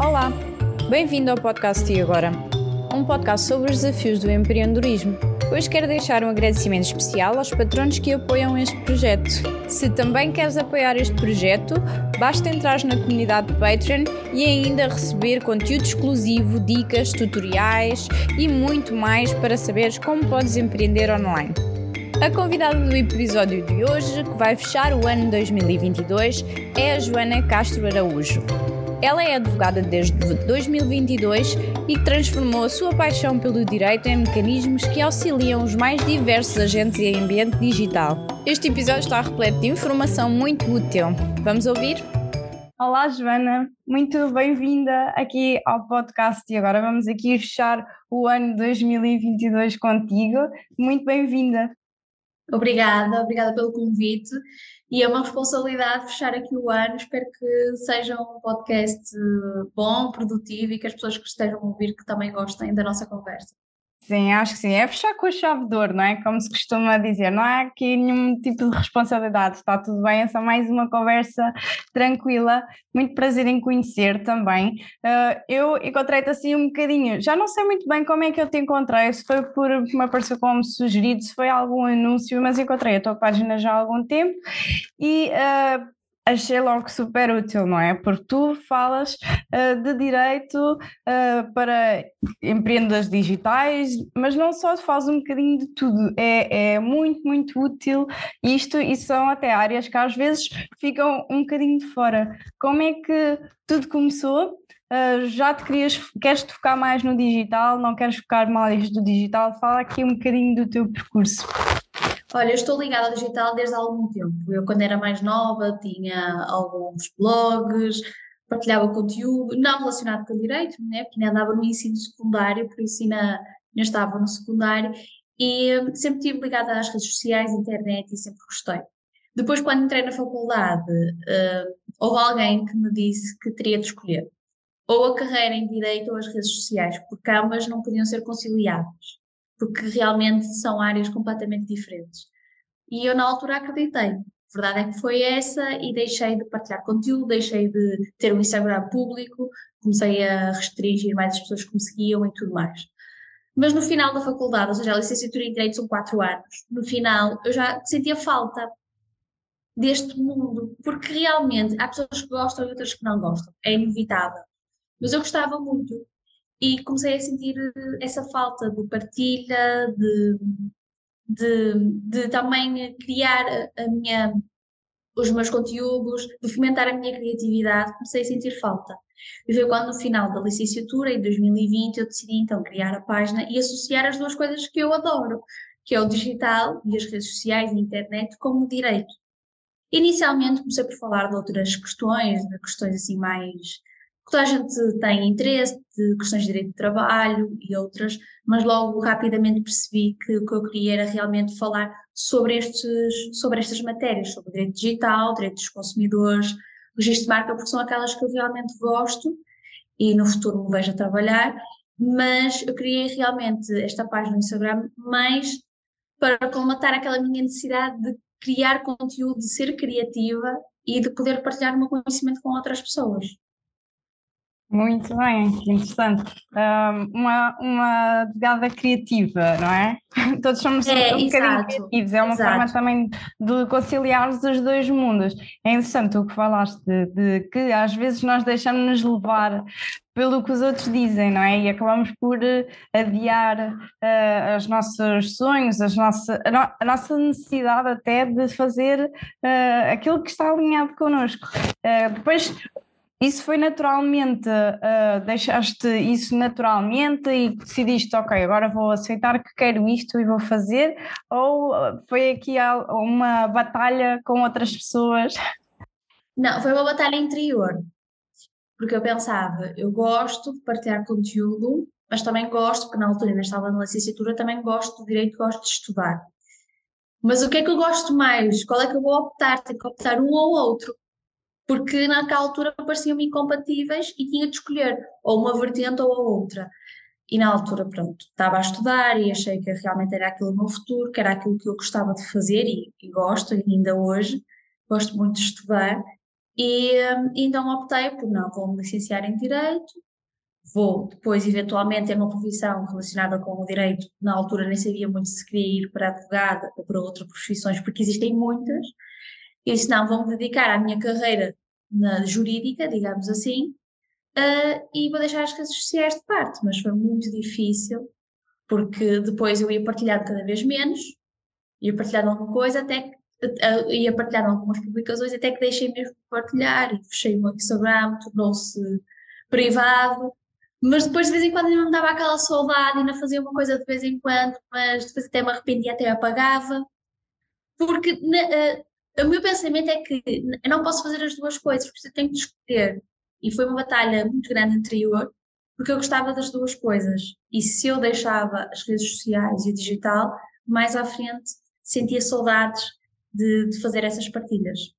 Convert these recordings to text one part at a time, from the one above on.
Olá, bem-vindo ao podcast E Agora, um podcast sobre os desafios do empreendedorismo. Hoje quero deixar um agradecimento especial aos patronos que apoiam este projeto. Se também queres apoiar este projeto, basta entrar na comunidade Patreon e ainda receber conteúdo exclusivo, dicas, tutoriais e muito mais para saberes como podes empreender online. A convidada do episódio de hoje, que vai fechar o ano 2022, é a Joana Castro Araújo. Ela é advogada desde 2022 e transformou a sua paixão pelo direito em mecanismos que auxiliam os mais diversos agentes em ambiente digital. Este episódio está repleto de informação muito útil. Vamos ouvir? Olá, Joana, muito bem-vinda aqui ao podcast e agora vamos aqui fechar o ano 2022 contigo. Muito bem-vinda. Obrigada, obrigada pelo convite e é uma responsabilidade fechar aqui o ano. Espero que seja um podcast bom, produtivo e que as pessoas que estejam a ouvir que também gostem da nossa conversa. Sim, acho que sim. É fechar com a chave de ouro, não é? Como se costuma dizer, não há aqui nenhum tipo de responsabilidade, está tudo bem, é só mais uma conversa tranquila. Muito prazer em conhecer também. Uh, eu encontrei-te assim um bocadinho, já não sei muito bem como é que eu te encontrei, se foi por me apareceu como sugerido, se foi algum anúncio, mas encontrei a tua página já há algum tempo e uh, achei logo super útil, não é? Porque tu falas uh, de direito uh, para empreendas digitais, mas não só faz um bocadinho de tudo, é, é muito, muito útil isto e são até áreas que às vezes ficam um bocadinho de fora. Como é que tudo começou? Uh, já te querias, queres te focar mais no digital, não queres focar mais do digital? Fala aqui um bocadinho do teu percurso. Olha, eu estou ligada ao digital desde há algum tempo. Eu, quando era mais nova, tinha alguns blogs, partilhava conteúdo, não relacionado com o direito, né? porque ainda andava no ensino secundário, por isso ainda, ainda estava no secundário, e hum, sempre estive ligada às redes sociais, internet, e sempre gostei. Depois, quando entrei na faculdade, uh, houve alguém que me disse que teria de escolher ou a carreira em direito ou as redes sociais, porque ambas não podiam ser conciliadas porque realmente são áreas completamente diferentes. E eu na altura acreditei. A verdade é que foi essa e deixei de partilhar conteúdo, deixei de ter um Instagram público, comecei a restringir mais as pessoas que me seguiam e tudo mais. Mas no final da faculdade, ou seja, a licenciatura em Direito são quatro anos, no final eu já sentia falta deste mundo, porque realmente há pessoas que gostam e outras que não gostam, é inevitável. Mas eu gostava muito e comecei a sentir essa falta de partilha, de, de, de também criar a minha, os meus conteúdos, de fomentar a minha criatividade, comecei a sentir falta. E foi quando, no final da licenciatura, em 2020, eu decidi então criar a página e associar as duas coisas que eu adoro, que é o digital e as redes sociais e internet, como direito. Inicialmente comecei por falar de outras questões, de questões assim mais toda a gente tem interesse de questões de direito de trabalho e outras, mas logo rapidamente percebi que o que eu queria era realmente falar sobre, estes, sobre estas matérias, sobre direito digital, direito dos consumidores, registro de marca, porque são aquelas que eu realmente gosto e no futuro me vejo a trabalhar, mas eu criei realmente esta página no Instagram mais para colmatar aquela minha necessidade de criar conteúdo, de ser criativa e de poder partilhar o meu conhecimento com outras pessoas. Muito bem, que interessante. uma, uma advogada criativa, não é? Todos somos é, um bocadinho criativos, é uma exato. forma também de conciliar os dois mundos. É interessante o que falaste, de, de que às vezes nós deixamos-nos levar pelo que os outros dizem, não é? E acabamos por eh, adiar uh, os nossos sonhos, as nossa, a, no, a, nossa necessidade até de fazer uh, aquilo que está alinhado connosco. Uh, depois isso foi naturalmente, uh, deixaste isso naturalmente e decidiste, ok, agora vou aceitar que quero isto e vou fazer, ou foi aqui uma batalha com outras pessoas? Não, foi uma batalha interior, porque eu pensava, eu gosto de partilhar conteúdo, mas também gosto, porque na altura ainda estava na licenciatura, também gosto do direito, gosto de estudar. Mas o que é que eu gosto mais? Qual é que eu vou optar? Tenho que optar um ou outro porque naquela altura pareciam-me incompatíveis e tinha de escolher ou uma vertente ou a outra. E na altura, pronto, estava a estudar e achei que realmente era aquilo o meu futuro, que era aquilo que eu gostava de fazer e, e gosto, e ainda hoje, gosto muito de estudar. E então optei por não, vou me licenciar em Direito, vou depois eventualmente ter uma profissão relacionada com o direito. Na altura nem sabia muito se queria ir para advogada ou para outras profissões, porque existem muitas. E disse, não, vou-me dedicar à minha carreira na jurídica, digamos assim, uh, e vou deixar as coisas sociais de parte. Mas foi muito difícil, porque depois eu ia partilhando cada vez menos, ia partilhando alguma coisa, até que uh, ia partilhando algumas publicações, até que deixei mesmo de partilhar e fechei o meu Instagram, tornou-se privado mas depois de vez em quando ainda me dava aquela saudade, ainda fazia uma coisa de vez em quando, mas depois até me arrependia, até apagava. Porque uh, o meu pensamento é que eu não posso fazer as duas coisas, porque eu tenho que escolher. E foi uma batalha muito grande interior, porque eu gostava das duas coisas. E se eu deixava as redes sociais e o digital, mais à frente sentia saudades de, de fazer essas partilhas.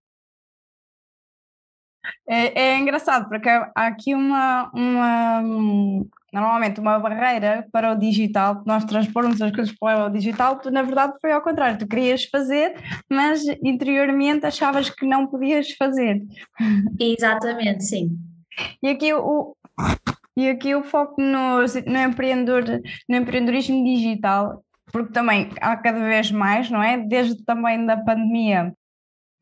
É, é, engraçado, porque há aqui uma, uma, normalmente uma barreira para o digital, nós transpormos as coisas para o digital, tu na verdade foi ao contrário, tu querias fazer, mas interiormente achavas que não podias fazer. Exatamente, sim. E aqui o, e aqui o foco no, no, empreendedor, no empreendedorismo digital, porque também há cada vez mais, não é? Desde também da pandemia,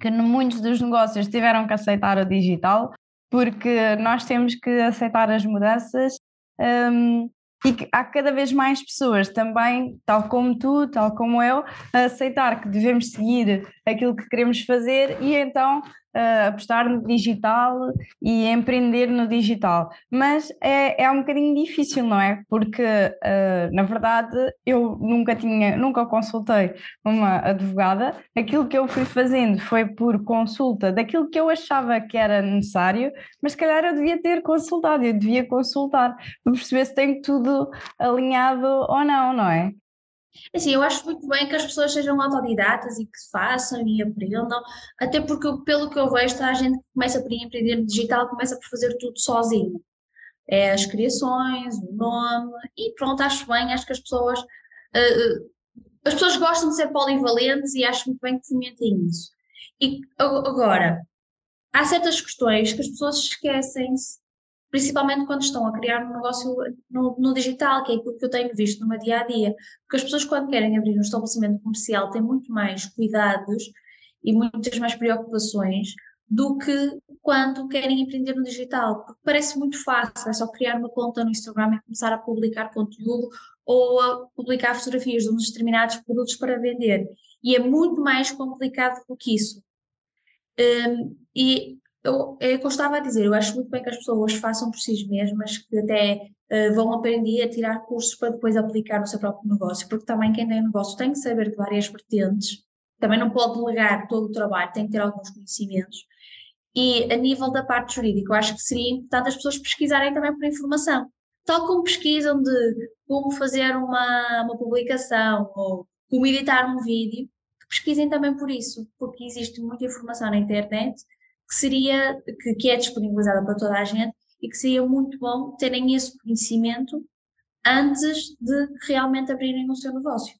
que muitos dos negócios tiveram que aceitar o digital, porque nós temos que aceitar as mudanças um, e que há cada vez mais pessoas também, tal como tu, tal como eu, a aceitar que devemos seguir aquilo que queremos fazer e então uh, apostar no digital e empreender no digital. Mas é, é um bocadinho difícil, não é? Porque, uh, na verdade, eu nunca tinha, nunca consultei uma advogada. Aquilo que eu fui fazendo foi por consulta daquilo que eu achava que era necessário, mas se calhar eu devia ter consultado, eu devia consultar para perceber se tem tudo alinhado ou não, não é? Assim, eu acho muito bem que as pessoas sejam autodidatas e que façam e aprendam, até porque pelo que eu vejo, a gente começa por empreender no digital, começa por fazer tudo sozinho. É as criações, o nome, e pronto, acho bem, acho que as pessoas, uh, as pessoas gostam de ser polivalentes e acho muito bem que fomentem isso. E agora, há certas questões que as pessoas esquecem-se principalmente quando estão a criar um negócio no, no, digital, que é aquilo que eu tenho visto no meu dia a dia. Porque as pessoas, quando querem abrir um estabelecimento comercial, têm muito mais cuidados e muitas mais preocupações do que quando querem empreender no digital. Porque parece muito fácil, é só criar uma conta no Instagram e começar a publicar conteúdo ou a publicar fotografias de uns determinados produtos para vender. E é muito mais complicado do que isso. Um, e eu, é que eu estava a dizer, eu acho muito bem que as pessoas façam por si mesmas, que até uh, vão aprender a tirar cursos para depois aplicar no seu próprio negócio, porque também quem tem negócio tem que saber de várias vertentes, também não pode delegar todo o trabalho, tem que ter alguns conhecimentos. E a nível da parte jurídica, eu acho que seria importante as pessoas pesquisarem também por informação. Tal como pesquisam de como fazer uma, uma publicação ou como editar um vídeo, pesquisem também por isso, porque existe muita informação na internet que seria, que, que é disponibilizada para toda a gente e que seria muito bom terem esse conhecimento antes de realmente abrirem o seu negócio.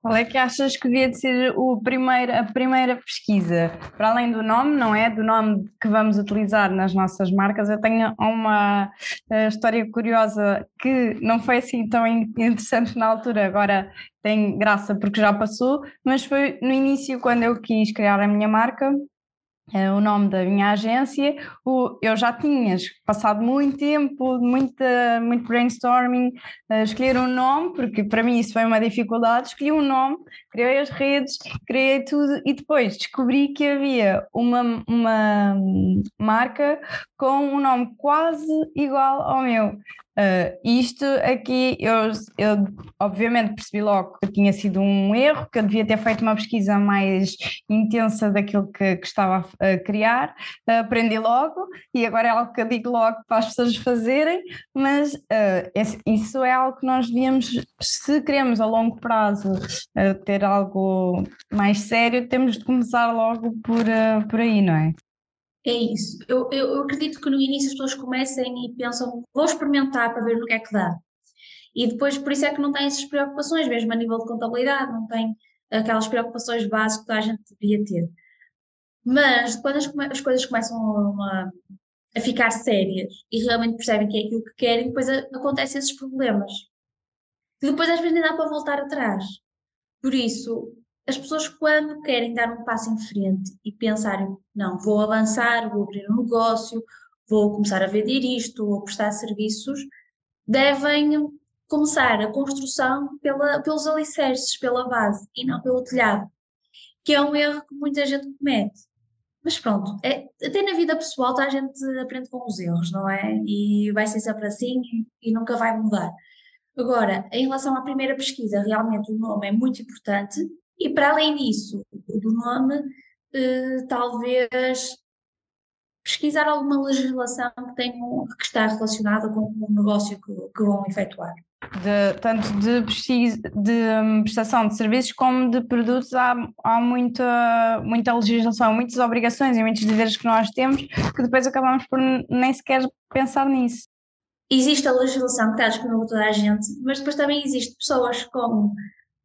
Qual é que achas que devia de ser o primeiro, a primeira pesquisa? Para além do nome, não é? Do nome que vamos utilizar nas nossas marcas, eu tenho uma uh, história curiosa que não foi assim tão interessante na altura, agora tem graça porque já passou, mas foi no início quando eu quis criar a minha marca, o nome da minha agência, eu já tinha passado muito tempo, muita, muito brainstorming, escolher um nome, porque para mim isso foi uma dificuldade, escolhi um nome, criei as redes, criei tudo e depois descobri que havia uma, uma marca com um nome quase igual ao meu. Uh, isto aqui, eu, eu obviamente percebi logo que tinha sido um erro, que eu devia ter feito uma pesquisa mais intensa daquilo que, que estava a criar, uh, aprendi logo e agora é algo que eu digo logo para as pessoas fazerem, mas uh, esse, isso é algo que nós devíamos, se queremos a longo prazo ter algo mais sério, temos de começar logo por, por aí, não é? É isso. Eu, eu, eu, acredito que no início as pessoas comecem e pensam, vou experimentar para ver no que é que dá. E depois, por isso é que não têm essas preocupações, mesmo a nível de contabilidade, não tem aquelas preocupações básicas que a gente devia ter. Mas quando as, as coisas começam a, a, ficar sérias e realmente percebem que é aquilo que querem, depois a, acontecem esses problemas. E depois às vezes nem dá para voltar atrás. Por isso, as pessoas quando querem dar um passo em frente e pensarem, não, vou avançar, vou abrir um negócio, vou começar a vender isto, vou prestar serviços, devem começar a construção pela, pelos alicerces, pela base e não pelo telhado, que é um erro que muita gente comete. Mas pronto, é, até na vida pessoal a gente aprende com os erros, não é? E vai ser sempre assim e, e nunca vai mudar. Agora, em relação à primeira pesquisa, realmente o nome é muito importante e para além disso, do nome, eh, talvez pesquisar alguma legislação que, tenham, que está relacionada com o negócio que, que vão efetuar. De, tanto de, de um, prestação de serviços como de produtos, há, há muita, muita legislação, muitas obrigações e muitos deveres que nós temos que depois acabamos por nem sequer pensar nisso. Existe a legislação que está disponível para toda a gente, mas depois também existe pessoas com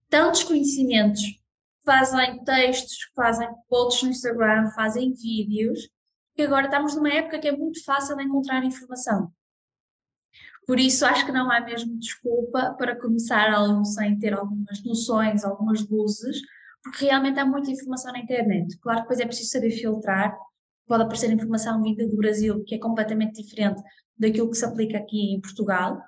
tantos conhecimentos fazem textos, fazem posts no Instagram, fazem vídeos, que agora estamos numa época que é muito fácil de encontrar informação. Por isso, acho que não há mesmo desculpa para começar algo sem ter algumas noções, algumas luzes, porque realmente há muita informação na internet. Claro que depois é preciso saber filtrar, pode aparecer informação vinda do Brasil, que é completamente diferente daquilo que se aplica aqui em Portugal,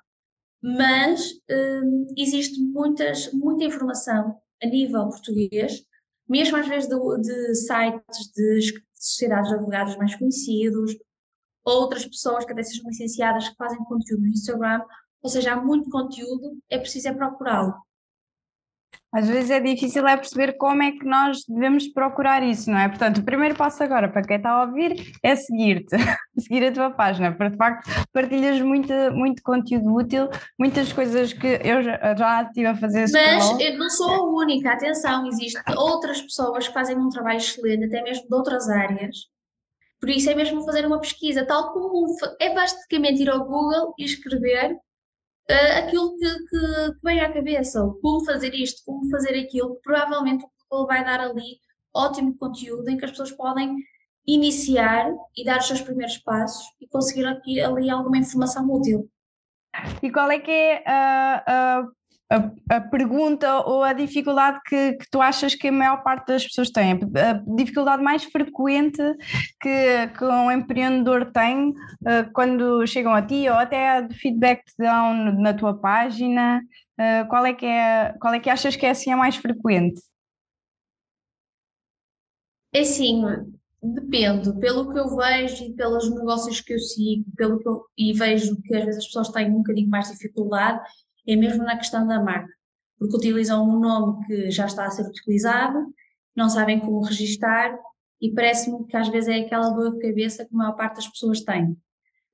mas hum, existe muitas, muita informação a nível português, mesmo às vezes de, de sites de sociedades de advogados mais conhecidos, outras pessoas que até sejam licenciadas que fazem conteúdo no Instagram, ou seja, há muito conteúdo, é preciso é procurá-lo. Às vezes é difícil é perceber como é que nós devemos procurar isso, não é? Portanto, o primeiro passo agora para quem está a ouvir é seguir-te, seguir a tua página, porque de facto partilhas muito, muito conteúdo útil, muitas coisas que eu já, já estive a fazer. Mas eu não sou a única, atenção, existem outras pessoas que fazem um trabalho excelente, até mesmo de outras áreas. Por isso é mesmo fazer uma pesquisa, tal como é basicamente ir ao Google e escrever uh, aquilo que, que, que, vem à cabeça, como fazer isto, como fazer aquilo, provavelmente o Google vai dar ali ótimo conteúdo em que as pessoas podem iniciar e dar os seus primeiros passos e conseguir aqui, ali alguma informação útil. E qual é que é a, a a, a, pergunta ou a dificuldade que, que, tu achas que a maior parte das pessoas tem? A dificuldade mais frequente que, que um empreendedor tem uh, quando chegam a ti ou até de feedback que dão na tua página? Uh, qual, é que é, qual é que achas que é assim a mais frequente? É sim, depende. Pelo que eu vejo e pelos negócios que eu sigo, pelo que eu, e vejo que às vezes as pessoas têm um bocadinho mais dificuldade, é mesmo na questão da marca, porque utilizam um nome que já está a ser utilizado, não sabem como registar e parece-me que às vezes é aquela dor de cabeça que a maior parte das pessoas tem.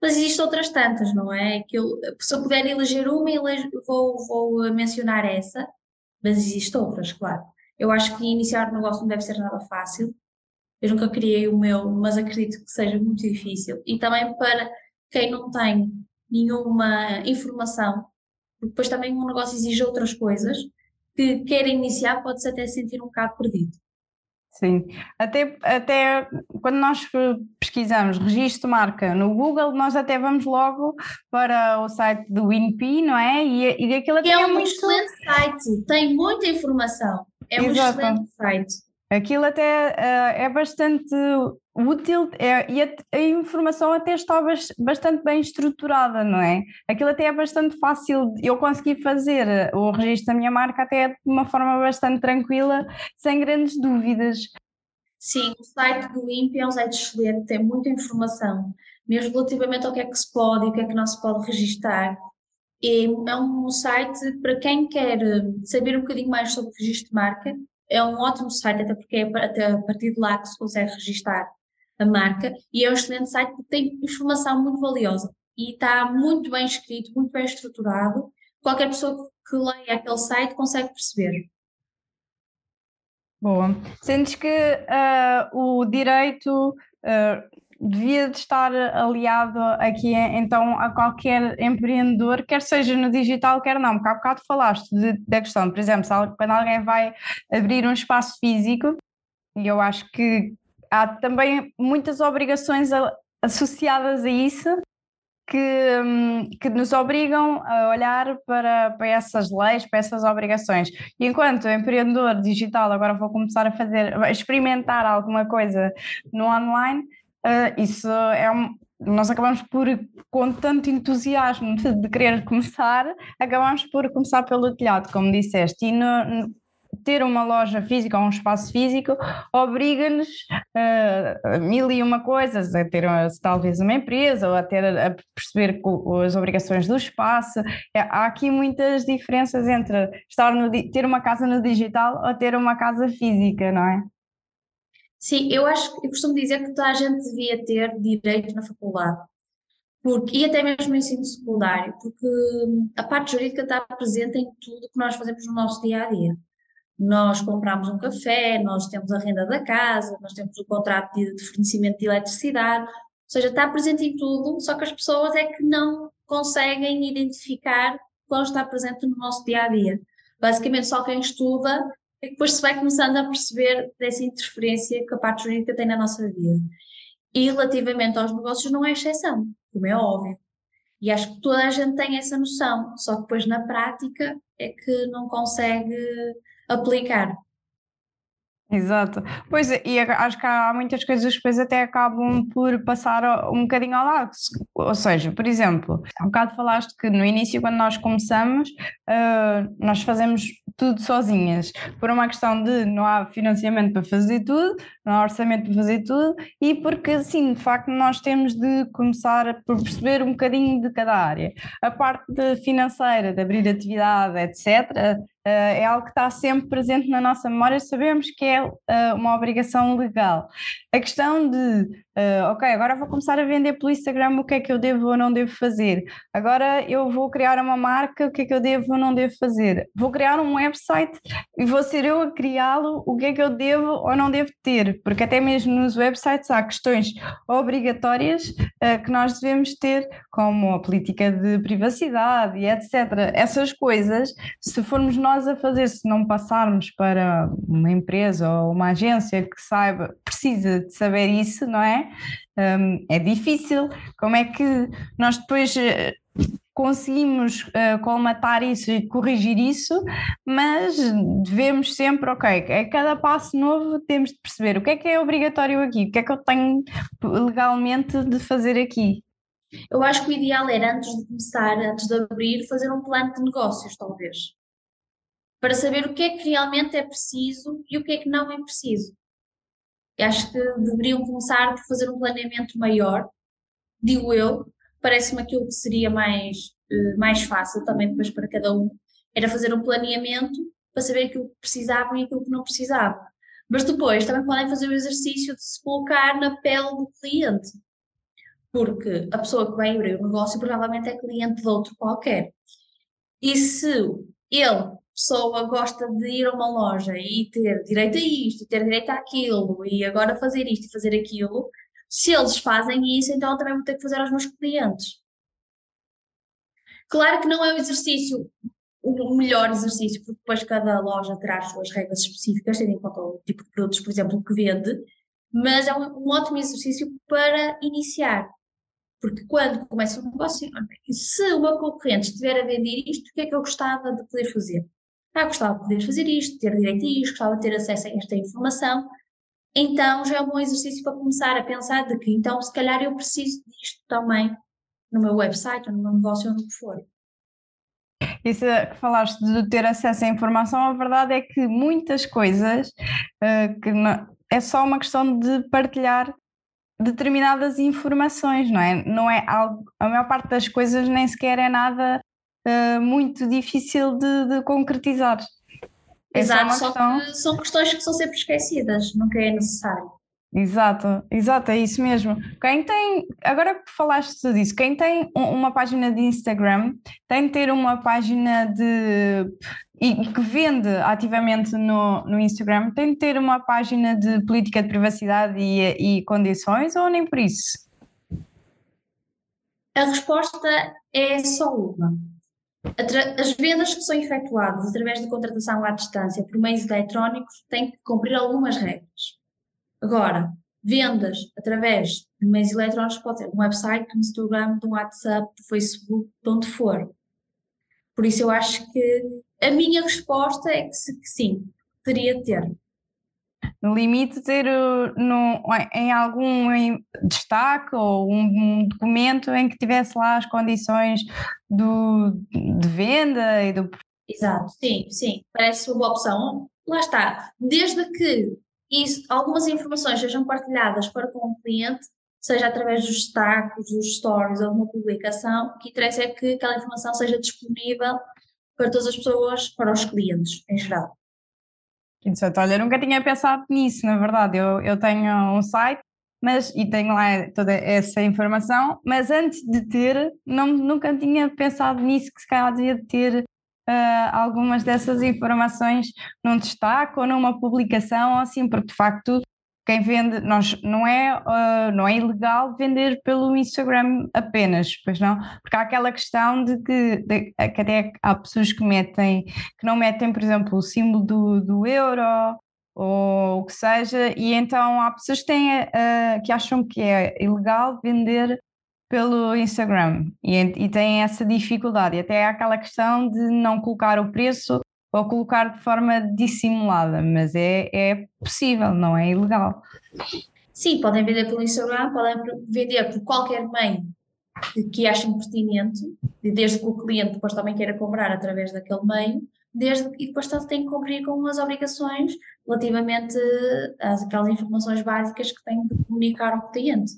Mas existem outras tantas, não é? Que eu, se eu puder eleger uma, vou, vou mencionar essa, mas existem outras, claro. Eu acho que iniciar um negócio não deve ser nada fácil. Eu nunca criei o meu, mas acredito que seja muito difícil. E também para quem não tem nenhuma informação depois também um negócio exige outras coisas que querem iniciar pode-se até sentir um bocado perdido. Sim, até, até quando nós pesquisamos registro de marca no Google, nós até vamos logo para o site do WinP, não é? E, e aquilo até é, é um muito... excelente site, tem muita informação, é Exato. um excelente site. Aquilo até uh, é bastante útil é, e a, a, informação até está bastante bem estruturada, não é? Aquilo até é bastante fácil, eu consegui fazer eh, o registro da minha marca até de uma forma bastante tranquila, sem grandes dúvidas. Sim, o site do INPE é um site excelente, tem muita informação, mesmo relativamente ao que é que se pode e o que é que não se pode registar. É, é um site para quem quer eh, saber um bocadinho mais sobre o registro de marca, é um ótimo site, até porque é até a partir de lá que se consegue registar a marca e é um excelente site porque tem informação muito valiosa e está muito bem escrito, muito bem estruturado. Qualquer pessoa que leia aquele site consegue perceber. Boa. Sentes que uh, o direito uh, devia de estar aliado aqui então a qualquer empreendedor, quer seja no digital, quer não, porque há bocado falaste de, da questão, por exemplo, quando alguém vai abrir um espaço físico, e eu acho que há também muitas obrigações associadas a isso que, hum, que nos obrigam a olhar para, para essas leis, para essas obrigações. E enquanto empreendedor digital, agora vou começar a fazer, a experimentar alguma coisa no online, uh, isso é um, nós acabamos por, com tanto entusiasmo de, querer começar, acabamos por começar pelo telhado, como disseste, e no, ter uma loja física ou um espaço físico obriga-nos uh, a mil e uma coisas, a ter talvez uma empresa ou a ter a perceber as obrigações do espaço. É, há aqui muitas diferenças entre estar no, ter uma casa no digital ou ter uma casa física, não é? Sim, eu acho, eu costumo dizer que toda a gente devia ter direito na faculdade. Porque, e até mesmo no ensino secundário, porque hum, a parte jurídica está presente em tudo que nós fazemos no nosso dia a dia nós compramos um café, nós temos a renda da casa, nós temos o contrato de, de fornecimento de eletricidade, ou seja, está presente em tudo, só que as pessoas é que não conseguem identificar quando está presente no nosso dia a dia. Basicamente, só quem estuda é que depois se vai começando a perceber dessa interferência que a parte jurídica tem na nossa vida. E relativamente aos negócios, não é exceção, como é óbvio. E acho que toda a gente tem essa noção, só que depois na prática é que não consegue aplicar. Exato. Pois, e acho que há muitas coisas que depois até acabam por passar um bocadinho ao lado. Ou seja, por exemplo, há um bocado falaste que no início, quando nós começamos, uh, nós fazemos tudo sozinhas, por uma questão de não há financiamento para fazer tudo, não há orçamento para fazer tudo, e porque, sim, de facto, nós temos de começar por perceber um bocadinho de cada área. A parte financeira, de abrir atividade, etc., Uh, é algo que está sempre presente na nossa memória, sabemos que é uh, uma obrigação legal. A questão de, uh, ok, agora vou começar a vender pelo Instagram, o que é que eu devo ou não devo fazer? Agora eu vou criar uma marca, o que é que eu devo ou não devo fazer? Vou criar um website e vou ser eu a criá-lo, o que é que eu devo ou não devo ter? Porque até mesmo nos websites há questões obrigatórias que nós devemos ter, como a política de privacidade e etc. Essas coisas, se formos nós nós a fazer se não passarmos para uma empresa ou uma agência que saiba, precisa de saber isso, não é? Um, é difícil. Como é que nós depois eh, conseguimos uh, colmatar isso e corrigir isso, mas devemos sempre, ok, a cada passo novo temos de perceber o que é que é obrigatório aqui, o que é que eu tenho legalmente de fazer aqui. Eu acho que o ideal era, antes de começar, antes de abrir, fazer um plano de negócios, talvez para saber o que é que realmente é preciso e o que é que não é preciso. Eu acho que deveriam começar por fazer um planeamento maior, digo eu, parece-me aquilo que seria mais, eh, mais fácil também depois para cada um, era fazer um planeamento para saber aquilo que precisavam e aquilo que não precisavam. Mas depois também podem fazer o exercício de se colocar na pele do cliente, porque a pessoa que vai abrir o negócio provavelmente é cliente de outro qualquer. E se ele pessoa gosta de ir a uma loja e ter direito a isto, e ter direito àquilo, e agora fazer isto e fazer aquilo, se eles fazem isso, então eu também vou ter que fazer aos meus clientes. Claro que não é o exercício, o melhor exercício, porque depois cada loja terá as suas regras específicas, tendo em conta o tipo de produtos, por exemplo, que vende, mas é um, um ótimo exercício para iniciar. Porque quando começa o negócio, se o meu concorrente estiver a vender isto, o que é que eu gostava de poder fazer? ah, gostava de poder fazer isto, ter direito a isto, gostava de ter acesso a esta informação, então já é um bom exercício para começar a pensar de que então se calhar eu preciso disto também no meu website ou no meu negócio ou no que for. Isso que falaste de ter acesso à informação, a verdade é que muitas coisas uh, que não, é só uma questão de partilhar determinadas informações, não é? Não é algo, a maior parte das coisas nem sequer é nada uh, muito difícil de, de concretizar. É Exato, só questão... que são questões que são sempre esquecidas, nunca é necessário. Exato, exato, é isso mesmo. Quem tem, agora que falaste disso, quem tem uma página de Instagram tem de ter uma página de e que vende ativamente no, no Instagram tem de ter uma página de política de privacidade e, e condições ou nem por isso? A resposta é só uma. As vendas que são efetuadas através de contratação à distância por meios eletrónicos têm que cumprir algumas regras. Agora, vendas através de meios eletrónicos, pode ser um website, um Instagram, um WhatsApp, do Facebook, de onde for. Por isso eu acho que a minha resposta é que, que sim, teria de ter. No limite, ter no, em algum destaque ou um, documento em que tivesse lá as condições do, de venda e do. Exato, sim, sim, parece uma boa opção. Lá está, desde que isso, algumas informações sejam partilhadas para com o cliente, seja através dos destaques, dos stories ou de uma publicação, o que interessa é que aquela informação seja disponível para todas as pessoas, para os clientes em geral. Interessante. Olha, eu nunca tinha pensado nisso, na verdade. Eu, eu tenho um site mas, e tenho lá toda essa informação, mas antes de ter, não, nunca tinha pensado nisso, que se calhar devia ter uh, algumas dessas informações num destaque ou numa publicação, ou assim, porque de facto quem vende, nós, não, é, uh, não é ilegal vender pelo Instagram apenas, pois não? Porque há aquela questão de que, de, que até há pessoas que metem, que não metem, por exemplo, o símbolo do, do euro ou o que seja, e então há pessoas que, têm, uh, que acham que é ilegal vender pelo Instagram e, e têm essa dificuldade, e até há aquela questão de não colocar o preço ou colocar de forma dissimulada, mas é, é possível, não é ilegal. Sim, podem vender pelo Instagram, podem vender por qualquer meio que achem pertinente, desde que o cliente depois também queira comprar através daquele meio, desde e depois tem que cumprir com as obrigações relativamente às aquelas informações básicas que tem de comunicar ao cliente.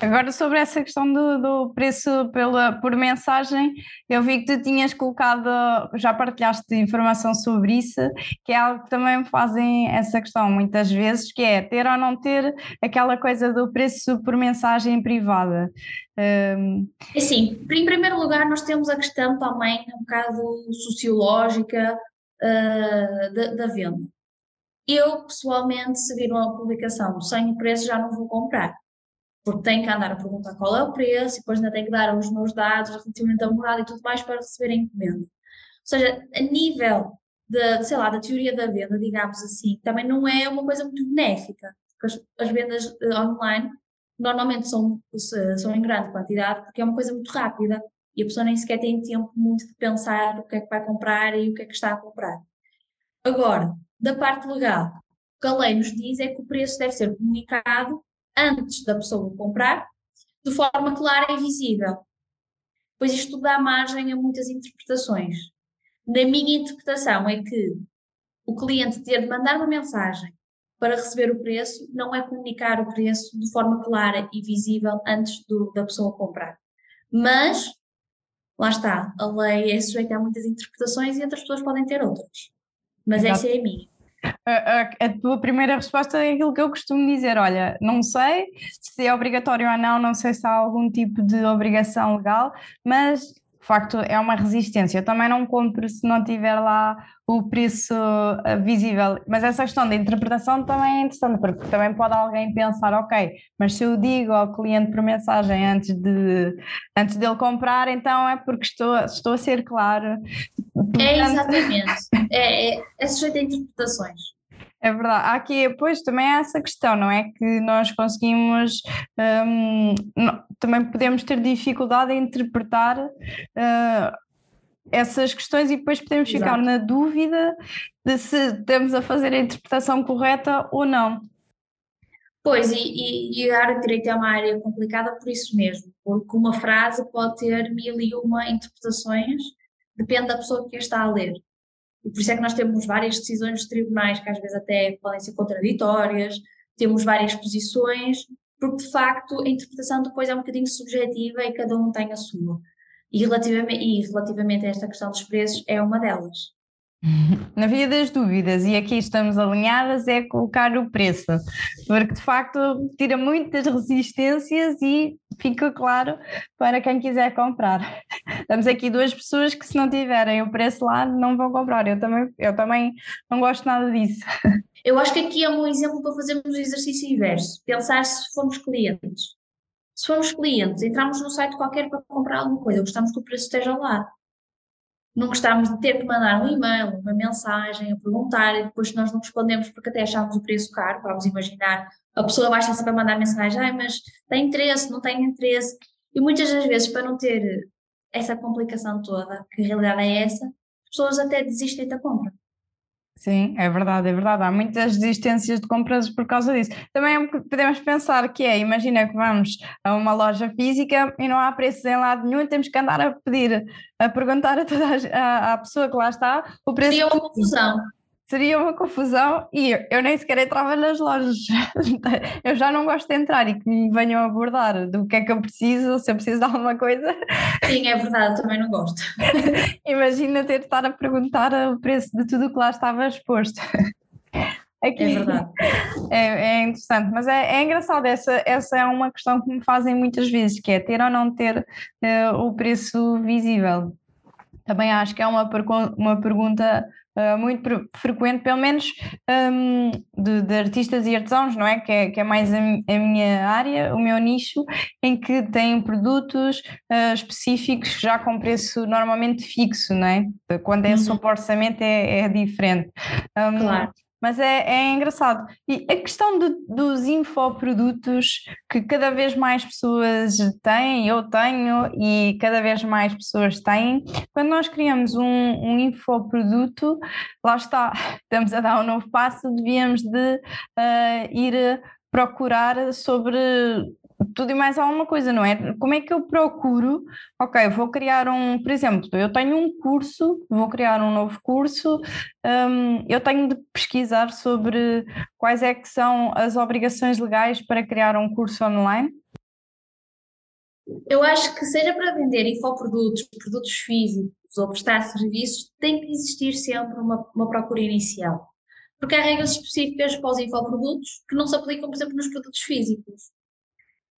Agora sobre essa questão do, do, preço pela, por mensagem, eu vi que tu tinhas colocado, já partilhaste informação sobre isso, que é algo que também fazem essa questão muitas vezes, que é ter ou não ter aquela coisa do preço por mensagem privada. Um... Assim, em primeiro lugar nós temos a questão também um bocado sociológica uh, da, da venda. Eu, pessoalmente, se vir uma publicação sem o preço, já não vou comprar porque tenho que andar a perguntar qual é o preço e depois ainda tenho que dar os meus dados relativamente à morada e tudo mais para receber a encomenda. Ou seja, a nível de, sei lá, da teoria da venda, digamos assim, também não é uma coisa muito benéfica, porque as, as vendas uh, online normalmente são, são em grande quantidade porque é uma coisa muito rápida e a pessoa nem sequer tem tempo muito de pensar o que é que vai comprar e o que é que está a comprar. Agora, da parte legal, o que a lei nos diz é que o preço deve ser comunicado antes da pessoa comprar, de forma clara e visível. Pois isto dá margem a muitas interpretações. Na minha interpretação é que o cliente ter de mandar uma mensagem para receber o preço não é comunicar o preço de forma clara e visível antes do, da pessoa comprar. Mas, lá está, a lei é sujeita a muitas interpretações e outras pessoas podem ter outras. Mas Exato. essa é a minha a, a, tua primeira resposta é aquilo que eu costumo dizer: olha, não sei se é obrigatório ou não, não sei se há algum tipo de obrigação legal, mas de facto é uma resistência. Eu também não compro se não tiver lá o preço eh, visível. Mas essa questão da interpretação também é interessante, porque também pode alguém pensar, ok, mas se eu digo ao cliente por mensagem antes de antes dele comprar, então é porque estou, estou a ser claro. É exatamente. é, é, sujeito a interpretações. É verdade. Há aqui, pois, também há essa questão, não é? Que nós conseguimos, um, também podemos ter dificuldade em interpretar uh, essas questões e depois podemos Exato. ficar na dúvida de se estamos a fazer a interpretação correta ou não. Pois, e, e, e, a área de direito é uma área complicada por isso mesmo, porque uma frase pode ter mil e uma interpretações, depende da pessoa que a está a ler. E por isso é que nós temos várias decisões dos tribunais que às vezes até podem ser contraditórias, temos várias posições, porque de facto a interpretação depois é um bocadinho subjetiva e cada um tem a sua. E relativamente, e relativamente a esta questão dos preços, é uma delas. Na via das dúvidas, e aqui estamos alinhadas, é colocar o preço, porque de facto tira muitas resistências e fica claro para quem quiser comprar. Estamos aqui duas pessoas que se não tiverem o preço lá não vão comprar. Eu também, eu também não gosto nada disso. Eu acho que aqui é um exemplo para fazermos o exercício inverso. Pensar se formos clientes. Se formos clientes, entramos num site qualquer para comprar alguma coisa, gostamos que o preço esteja lá. Não gostávamos de ter que mandar um e-mail, uma mensagem, a perguntar, e depois nós não respondemos porque até achávamos o preço caro, vamos imaginar, a pessoa baixa sempre a mandar mensagem, ai, mas tem interesse, não tem interesse, e muitas das vezes, para não ter essa complicação toda, que a realidade é essa, as pessoas até desistem da compra. Sim, é verdade, é verdade. Há muitas desistências de compras por causa disso. Também podemos pensar que é, imagina que vamos a uma loja física e não há preços em lado nenhum, temos que andar a pedir, a perguntar a toda a, a pessoa que lá está o preço. Seria uma confusão seria uma confusão e eu, eu, nem sequer entrava nas lojas. eu já não gosto de entrar e que me venham abordar do que é que eu preciso, se eu preciso de alguma coisa. Sim, é verdade, também não gosto. Imagina ter de estar a perguntar o preço de tudo o que lá estava exposto. Aqui, é verdade. É, é interessante, mas é, é, engraçado, essa, essa é uma questão que me fazem muitas vezes, que é ter ou não ter uh, o preço visível. Também acho que é uma, uma pergunta uh, muito frequente, pelo menos um, de, de, artistas e artesãos, não é? Que é, que é mais a, a, minha área, o meu nicho, em que têm produtos uh, específicos já com preço normalmente fixo, não é? Quando é uhum. sob orçamento é, é diferente. Um, claro mas é, é engraçado. E a questão de, dos infoprodutos que cada vez mais pessoas têm, eu tenho e cada vez mais pessoas têm, quando nós criamos um, um infoproduto, lá está, estamos a dar um novo passo, devíamos de uh, ir procurar sobre tudo e mais alguma coisa, não é? Como é que eu procuro? Ok, vou criar um, por exemplo, eu tenho um curso, vou criar um novo curso, um, eu tenho de pesquisar sobre quais é que são as obrigações legais para criar um curso online. Eu acho que seja para vender infoprodutos, produtos físicos ou prestar serviços, tem que existir sempre uma, uma procura inicial. Porque há regras específicas para os infoprodutos que não se aplicam, por exemplo, nos produtos físicos.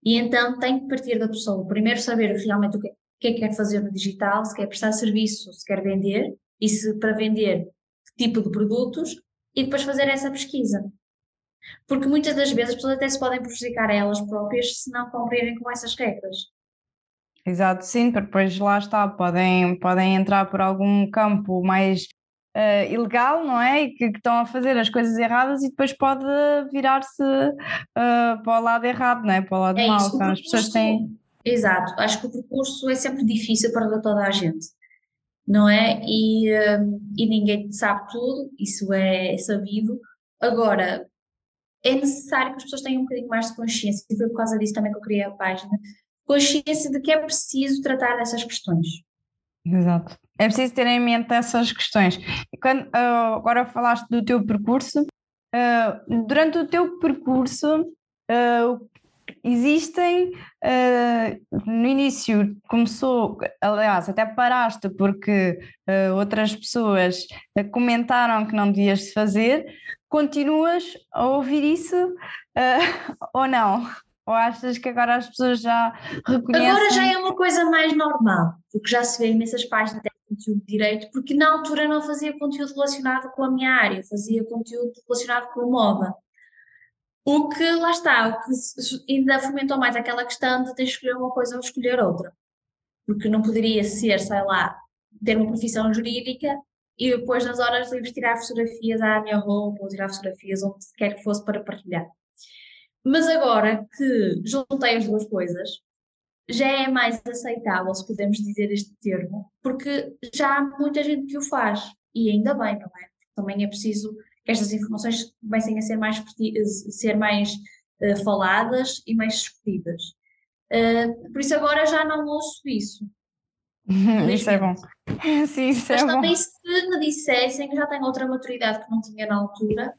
E então tem que partir da pessoa, primeiro saber realmente o que, que é que quer fazer no digital, se quer prestar serviço, se quer vender, e se para vender que tipo de produtos, e depois fazer essa pesquisa. Porque muitas das vezes as pessoas até se podem prejudicar a elas próprias se não cumprirem com essas regras. Exato, sim, porque depois lá está, podem, podem entrar por algum campo mais uh, ilegal, não é? E que, que, estão a fazer as coisas erradas e depois pode virar-se uh, para o lado errado, não é? Para o lado é mau. Então, as pessoas têm. Exato, acho que o percurso é sempre difícil para toda a gente, não é? E, uh, e ninguém sabe tudo, isso é sabido. Agora, é necessário que as pessoas tenham um bocadinho mais de consciência, e foi por causa disso também que eu criei a página, consciência de que é preciso tratar dessas questões. Exato. É preciso ter em mente essas questões. Quando, uh, agora falaste do teu percurso, uh, durante o teu percurso uh, existem no início começou, aliás, até paraste porque outras pessoas comentaram que não devias fazer, continuas a ouvir isso ou não? Ou achas que agora as pessoas já reconhecem? Agora já é uma coisa mais normal, porque já se vê imensas páginas conteúdo de direito, porque na altura não fazia conteúdo relacionado com a minha área, fazia conteúdo relacionado com a moda. O que lá está, o que ainda fomentou mais aquela questão de ter escolher uma coisa ou escolher outra. Porque não poderia ser, sei lá, ter uma profissão jurídica e depois nas horas livres tirar fotografias à minha roupa ou tirar fotografias onde quer que fosse para partilhar. Mas agora que juntei as duas coisas, já é mais aceitável, se podemos dizer este termo, porque já há muita gente que o faz, e ainda bem, não é? Também é preciso que estas informações comecem a ser mais, ser mais uh, faladas e mais discutidas. Uh, por isso agora já não ouço isso. isso é bom. Sim, isso Mas é também bom. se me dissessem que já tenho outra maturidade que não tinha na altura,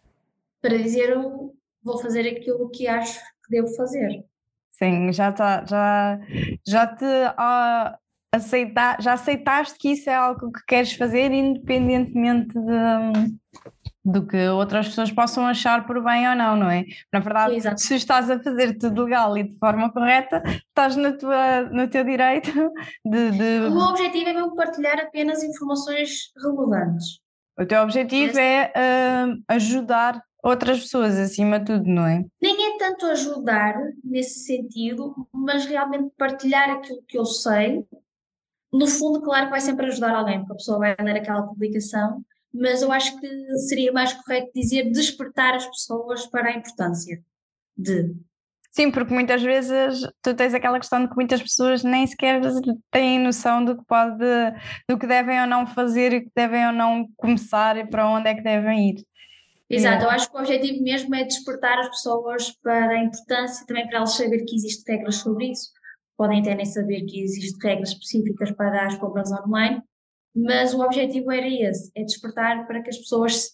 para dizer eu vou fazer aquilo que acho que devo fazer. Sim, já tá, já, já te aceita, já aceitaste que isso é algo que queres fazer independentemente de, do que outras pessoas possam achar por bem ou não, não é? Na verdade, Exato. se estás a fazer tudo legal e de forma correta, estás na tua, no teu direito de, de... O meu objetivo é mesmo partilhar apenas informações relevantes. O teu objetivo é uh, ajudar outras pessoas acima de tudo, não é? Nem é tanto ajudar nesse sentido, mas realmente partilhar aquilo que eu sei no fundo, claro que vai sempre ajudar alguém, porque a pessoa vai ler aquela publicação, mas eu acho que seria mais correto dizer despertar as pessoas para a importância de. Sim, porque muitas vezes tu tens aquela questão de que muitas pessoas nem sequer têm noção do que pode, do que devem ou não fazer e que devem ou não começar e para onde é que devem ir. Exato, eu acho que o objetivo mesmo é despertar as pessoas para a importância, também para elas saber que existem regras sobre isso. Podem até nem saber que existem regras específicas para as compras online, mas o objetivo era esse, é despertar para que as pessoas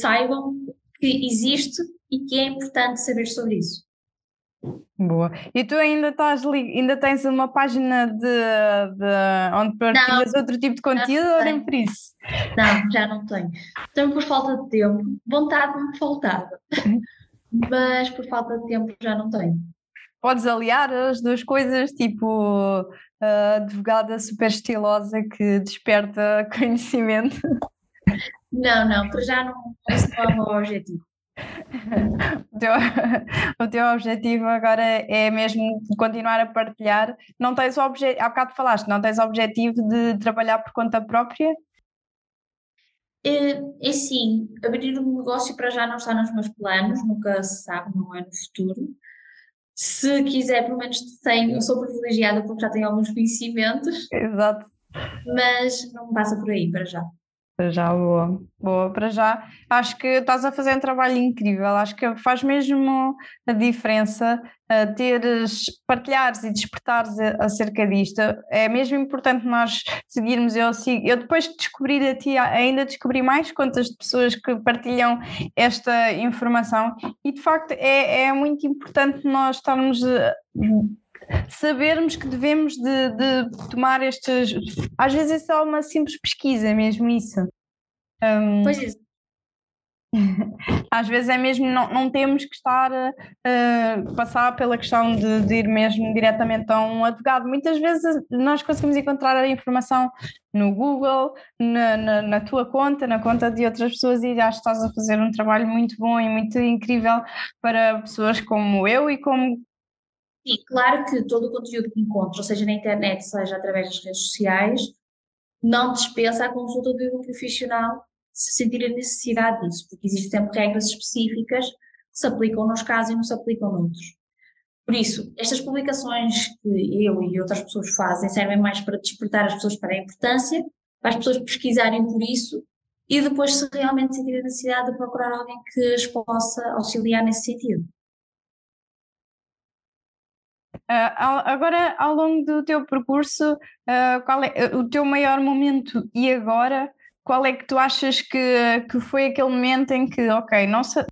saibam que existe e que é importante saber sobre isso. Boa. E tu ainda estás ainda tens uma página de, de onde partilhas não, outro tipo de conteúdo ou nem por isso? Não, já não tenho. Tenho por falta de tempo. Vontade me faltava. Mas por falta de tempo já não tenho. Podes aliar as duas coisas, tipo a advogada super estilosa que desperta conhecimento? Não, não, para já não, não é o meu objetivo. O teu, o teu objetivo agora é mesmo continuar a partilhar. Não tens o objetivo, há bocado falaste, não tens o objetivo de trabalhar por conta própria? É, é sim, abrir um negócio para já não está nos meus planos, nunca se sabe, não é no futuro. Se quiser, pelo menos tenho, eu sou privilegiada porque já tenho alguns conhecimentos. Exato. Mas não passa por aí para já. Para já, boa. Boa, para já. Acho que estás a fazer um trabalho incrível. Acho que faz mesmo a diferença uh, teres, partilhares e despertares acerca disto. É mesmo importante nós seguirmos. Eu, eu depois de descobrir a ti, ainda descobri mais de pessoas que partilham esta informação e de facto é, é muito importante nós estarmos. Sabermos que devemos de, de, tomar estas. Às vezes é só uma simples pesquisa, mesmo isso. Um, pois é. Às vezes é mesmo, não, não temos que estar a uh, passar pela questão de, de, ir mesmo diretamente a um advogado. Muitas vezes nós conseguimos encontrar a informação no Google, na, na, na, tua conta, na conta de outras pessoas, e acho que estás a fazer um trabalho muito bom e muito incrível para pessoas como eu e como e claro que todo o conteúdo que encontro, seja na internet, seja através das redes sociais, não dispensa a consulta de um profissional se sentir a necessidade disso, porque existem sempre regras específicas que se aplicam nos casos e não se aplicam noutros. Por isso, estas publicações que eu e outras pessoas fazem servem mais para despertar as pessoas para a importância, para as pessoas pesquisarem por isso e depois, se realmente sentir a necessidade de procurar alguém que as possa auxiliar nesse sentido. Uh, agora, ao longo do teu percurso, uh, qual é o teu maior momento e agora? Qual é que tu achas que, que foi aquele momento em que, ok, não sei,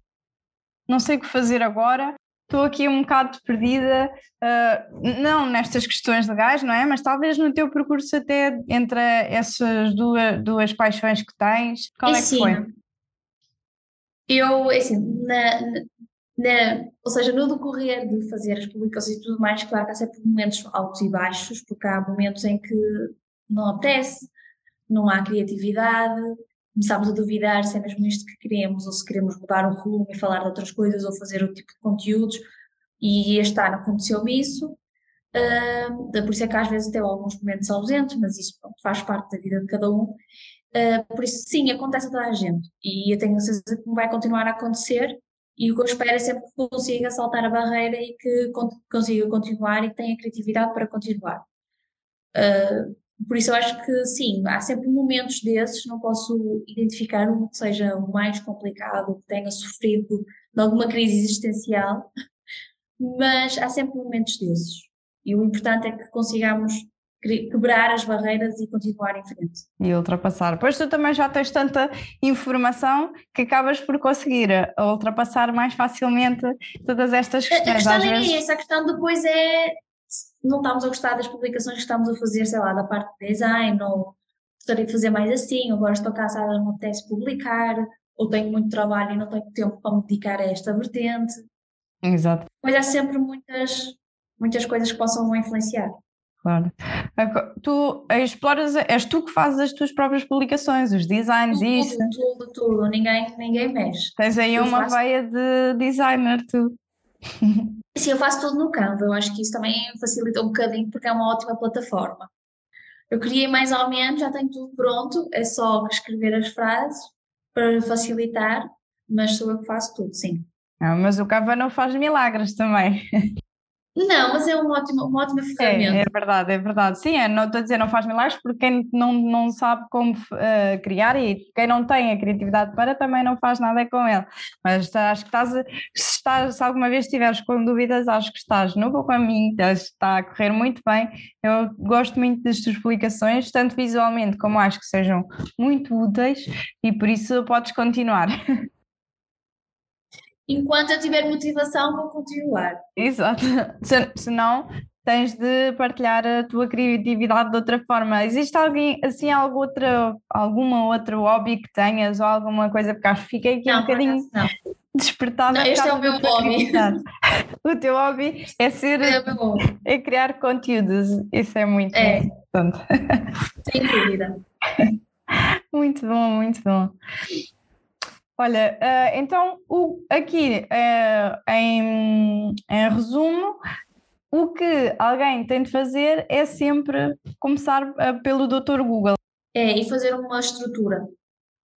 não sei o que fazer agora, estou aqui um bocado perdida, uh, não nestas questões legais, não é? Mas talvez no teu percurso até entre essas duas, duas paixões que tens, qual é, é que sim. foi? Eu, assim, na, na, ou seja, no decorrer de fazer as publicações e tudo mais, claro que há sempre momentos altos e baixos, porque há momentos em que não apetece, não há criatividade, começamos a duvidar se é mesmo isto que queremos, ou se queremos mudar o rumo e falar de outras coisas, ou fazer outro tipo de conteúdos, e este ano aconteceu-me isso. Uh, por isso é que às vezes até alguns momentos ausentes, mas isso pronto, faz parte da vida de cada um. Uh, por isso, sim, acontece a toda a gente, e eu tenho certeza que vai continuar a acontecer, e o que eu espero é sempre que consiga saltar a barreira e que consiga continuar e tenha criatividade para continuar. Uh, por isso eu acho que sim, há sempre momentos desses, não posso identificar um que seja o mais complicado, que tenha sofrido de alguma crise existencial, mas há sempre momentos desses. E o importante é que consigamos quebrar as barreiras e continuar em frente. E ultrapassar. Pois tu também já tens tanta informação que acabas por conseguir ultrapassar mais facilmente todas estas questões. A questão é essa, a questão depois é não estamos a gostar das publicações que estamos a fazer, sei lá, da parte de design, ou gostaria de fazer mais assim, agora estou cansada, não apetece publicar, ou tenho muito trabalho e não tenho tempo para me dedicar a esta vertente. Exato. Pois há sempre muitas, muitas coisas que possam influenciar. Claro. Tu exploras, és tu que fazes as tuas próprias publicações, os designs tudo, isso? Tudo, tudo, ninguém, ninguém mexe. Tens aí eu uma faço... veia de designer, tu. Sim, eu faço tudo no Canva, eu acho que isso também facilita um bocadinho porque é uma ótima plataforma. Eu criei mais ou menos, já tenho tudo pronto, é só escrever as frases para facilitar, mas sou eu que faço tudo, sim. Ah, mas o Canva não faz milagres também. Não, mas é uma ótima, uma ótima ferramenta. É, é verdade, é verdade. Sim, é, não estou a dizer não faz milagres porque quem não, não sabe como uh, criar e quem não tem a criatividade para também não faz nada com ele. Mas acho que estás, se, estás, se alguma vez estiveres com dúvidas, acho que estás no bom caminho, está a correr muito bem. Eu gosto muito das tuas explicações, tanto visualmente como acho que sejam muito úteis e por isso podes continuar. enquanto eu tiver motivação, vou continuar. Exato. Se, senão, tens de partilhar a tua criatividade de outra forma. Existe alguém, assim, algum outro, alguma outro hobby que tenhas ou alguma coisa? Porque acho que fiquei aqui não, um bocadinho despertada. Não, este é o meu hobby. o teu hobby é ser. É, é criar conteúdos. Isso é muito é. importante. Sem dúvida. Muito bom, muito bom. Olha, uh, então o, aqui uh, em, em resumo, o que alguém tem de fazer é sempre começar uh, pelo Dr. Google. É, e fazer uma estrutura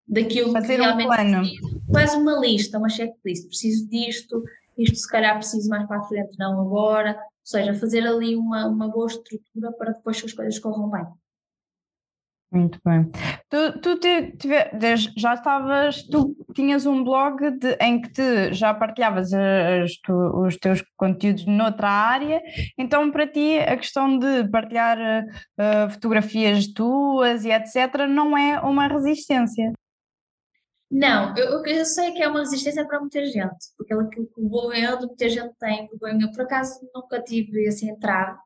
daquilo fazer que realmente um plano. Preciso. Faz uma lista, uma checklist. Preciso disto, isto se calhar preciso mais para a frente, não agora. Ou seja, fazer ali uma, uma boa estrutura para depois que as coisas corram bem. Muito bem. Tu, tu te, já estavas, tu tinhas um blog de, em que te, já partilhavas as, tu, os teus conteúdos noutra área, então para ti a questão de partilhar uh, fotografias tuas e etc. não é uma resistência. Não, eu, eu sei que é uma resistência para muita gente, porque aquilo que vou vendo, muita gente tem vergonha. Por acaso nunca tive esse entrave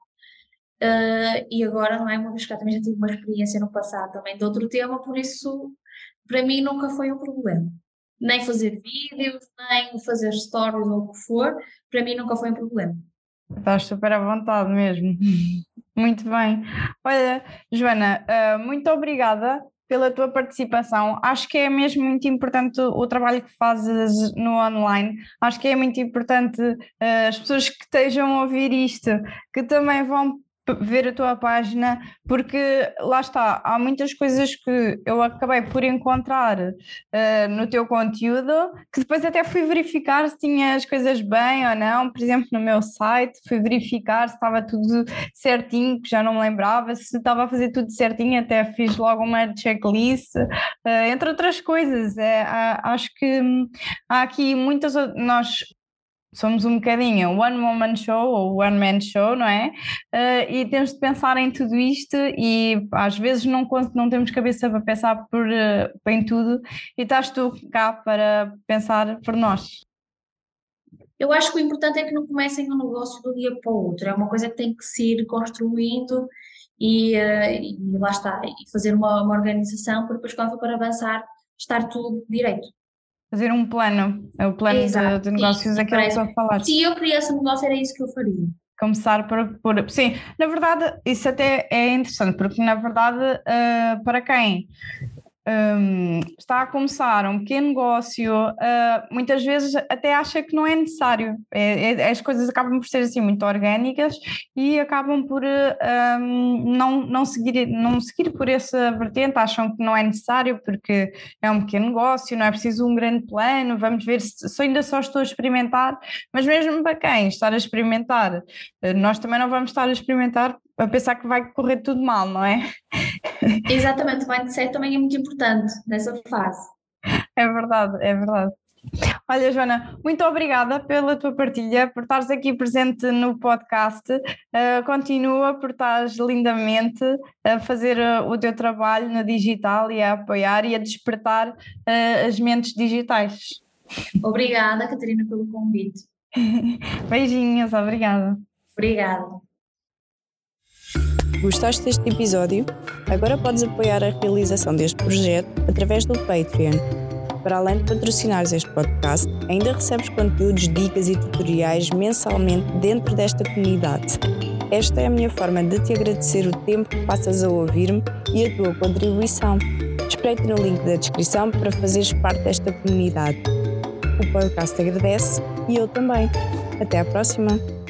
Uh, e agora, não é? Uma vez que também já tive uma experiência no passado também de outro tema, por isso, para mim, nunca foi um problema. Nem fazer vídeos, nem fazer stories ou o que for, para mim nunca foi um problema. Estás super à vontade mesmo. Muito bem. Olha, Joana, uh, muito obrigada pela tua participação. Acho que é mesmo muito importante o trabalho que fazes no online. Acho que é muito importante uh, as pessoas que estejam a ouvir isto, que também vão ver a tua página, porque lá está, há muitas coisas que eu acabei por encontrar uh, no teu conteúdo que depois até fui verificar se tinha as coisas bem ou não. Por exemplo, no meu site, fui verificar se estava tudo certinho, que já não me lembrava, se estava a fazer tudo certinho, até fiz logo uma checklist, uh, entre outras coisas. É, há, acho que hum, há aqui muitas. Nós somos um bocadinho one woman show ou one man show, não é? Uh, e temos de pensar em tudo isto e às vezes não, não temos cabeça para pensar por, uh, em tudo e estás tu cá para pensar por nós. Eu acho que o importante é que não comecem um negócio do dia para o outro, é uma coisa que tem que se ir construindo e, uh, e lá está, e fazer uma, uma organização para depois quando for para avançar estar tudo direito fazer um plano, é o plano de, de, negócios, sim, aquilo que estou a falar. Se eu criasse um negócio, era isso que eu faria. Começar por, por. Sim, na verdade, isso até é interessante, porque na verdade, uh, para quem um, está a começar um pequeno negócio, uh, muitas vezes até acha que não é necessário. É, é, as coisas acabam por ser assim muito orgânicas e acabam por um, não, não, seguir, não seguir por essa vertente, acham que não é necessário porque é um pequeno negócio, não é preciso um grande plano, vamos ver se, se ainda só estou a experimentar, mas mesmo para quem estar a experimentar, uh, nós também não vamos estar a experimentar a pensar que vai correr tudo mal, não é? Exatamente, o mindset também é muito importante nessa fase. É verdade, é verdade. Olha, Joana, muito obrigada pela tua partilha, por estares aqui presente no podcast. Uh, continua por estares lindamente a fazer uh, o teu trabalho no digital e a apoiar e a despertar uh, as mentes digitais. Obrigada, Catarina, pelo convite. Beijinhos, obrigada. Obrigada. Gostaste deste episódio? Agora podes apoiar a realização deste projeto através do Patreon. Para além de patrocinares este podcast, ainda recebes conteúdos, dicas e tutoriais mensalmente dentro desta comunidade. Esta é a minha forma de te agradecer o tempo que passas a ouvir-me e a tua contribuição. Espreite no link da descrição para fazeres parte desta comunidade. O podcast agradece e eu também. Até à próxima!